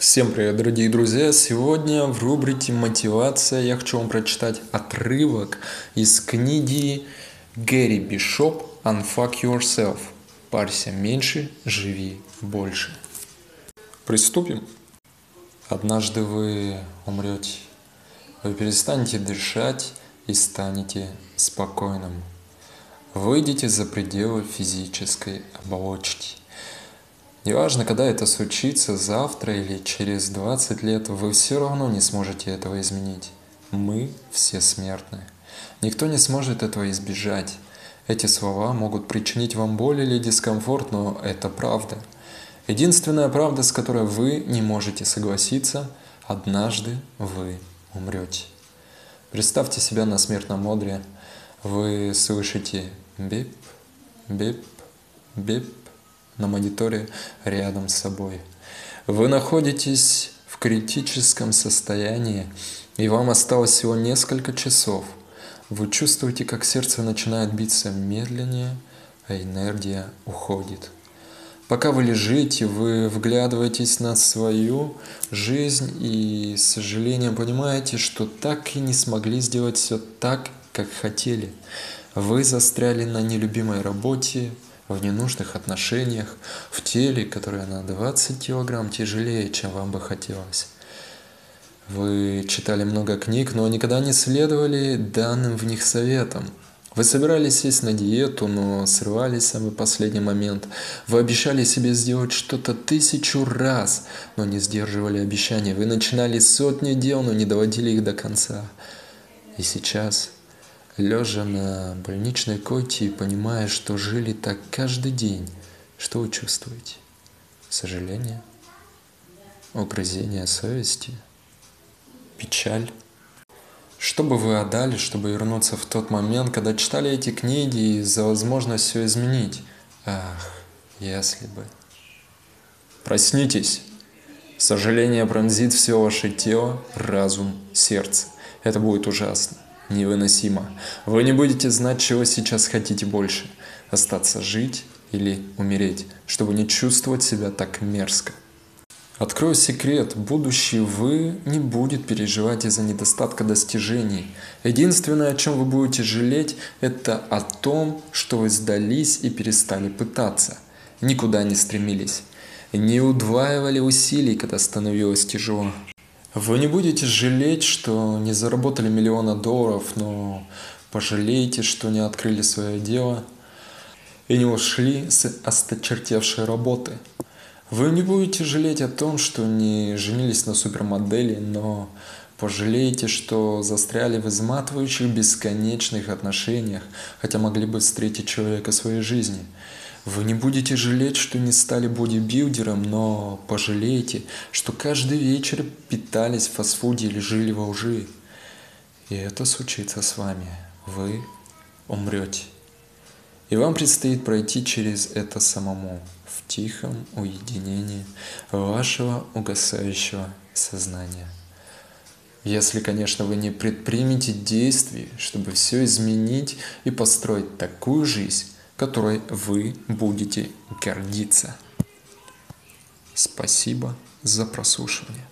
Всем привет, дорогие друзья! Сегодня в рубрике «Мотивация» я хочу вам прочитать отрывок из книги Гэри Бишоп «Unfuck Yourself». Парься меньше, живи больше. Приступим. Однажды вы умрете. Вы перестанете дышать и станете спокойным. Выйдете за пределы физической оболочки. Неважно, когда это случится, завтра или через 20 лет, вы все равно не сможете этого изменить. Мы все смертны. Никто не сможет этого избежать. Эти слова могут причинить вам боль или дискомфорт, но это правда. Единственная правда, с которой вы не можете согласиться, однажды вы умрете. Представьте себя на смертном одре. Вы слышите бип, бип, бип, на мониторе рядом с собой. Вы находитесь в критическом состоянии, и вам осталось всего несколько часов. Вы чувствуете, как сердце начинает биться медленнее, а энергия уходит. Пока вы лежите, вы вглядываетесь на свою жизнь и с сожалением понимаете, что так и не смогли сделать все так, как хотели. Вы застряли на нелюбимой работе, в ненужных отношениях, в теле, которое на 20 килограмм тяжелее, чем вам бы хотелось. Вы читали много книг, но никогда не следовали данным в них советам. Вы собирались сесть на диету, но срывались в самый последний момент. Вы обещали себе сделать что-то тысячу раз, но не сдерживали обещания. Вы начинали сотни дел, но не доводили их до конца. И сейчас лежа на больничной койке и понимая, что жили так каждый день, что вы чувствуете? Сожаление? Угрызение совести? Печаль? Что бы вы отдали, чтобы вернуться в тот момент, когда читали эти книги и за возможность все изменить? Ах, если бы. Проснитесь. Сожаление пронзит все ваше тело, разум, сердце. Это будет ужасно невыносимо. Вы не будете знать, чего сейчас хотите больше – остаться жить или умереть, чтобы не чувствовать себя так мерзко. Открою секрет, будущий вы не будет переживать из-за недостатка достижений. Единственное, о чем вы будете жалеть, это о том, что вы сдались и перестали пытаться. Никуда не стремились. Не удваивали усилий, когда становилось тяжело. Вы не будете жалеть, что не заработали миллиона долларов, но пожалеете, что не открыли свое дело и не ушли с осточертевшей работы. Вы не будете жалеть о том, что не женились на супермодели, но пожалеете, что застряли в изматывающих бесконечных отношениях, хотя могли бы встретить человека своей жизни – вы не будете жалеть, что не стали бодибилдером, но пожалеете, что каждый вечер питались в фастфуде или жили во лжи. И это случится с вами. Вы умрете. И вам предстоит пройти через это самому, в тихом уединении вашего угасающего сознания. Если, конечно, вы не предпримете действий, чтобы все изменить и построить такую жизнь, которой вы будете гордиться. Спасибо за прослушивание.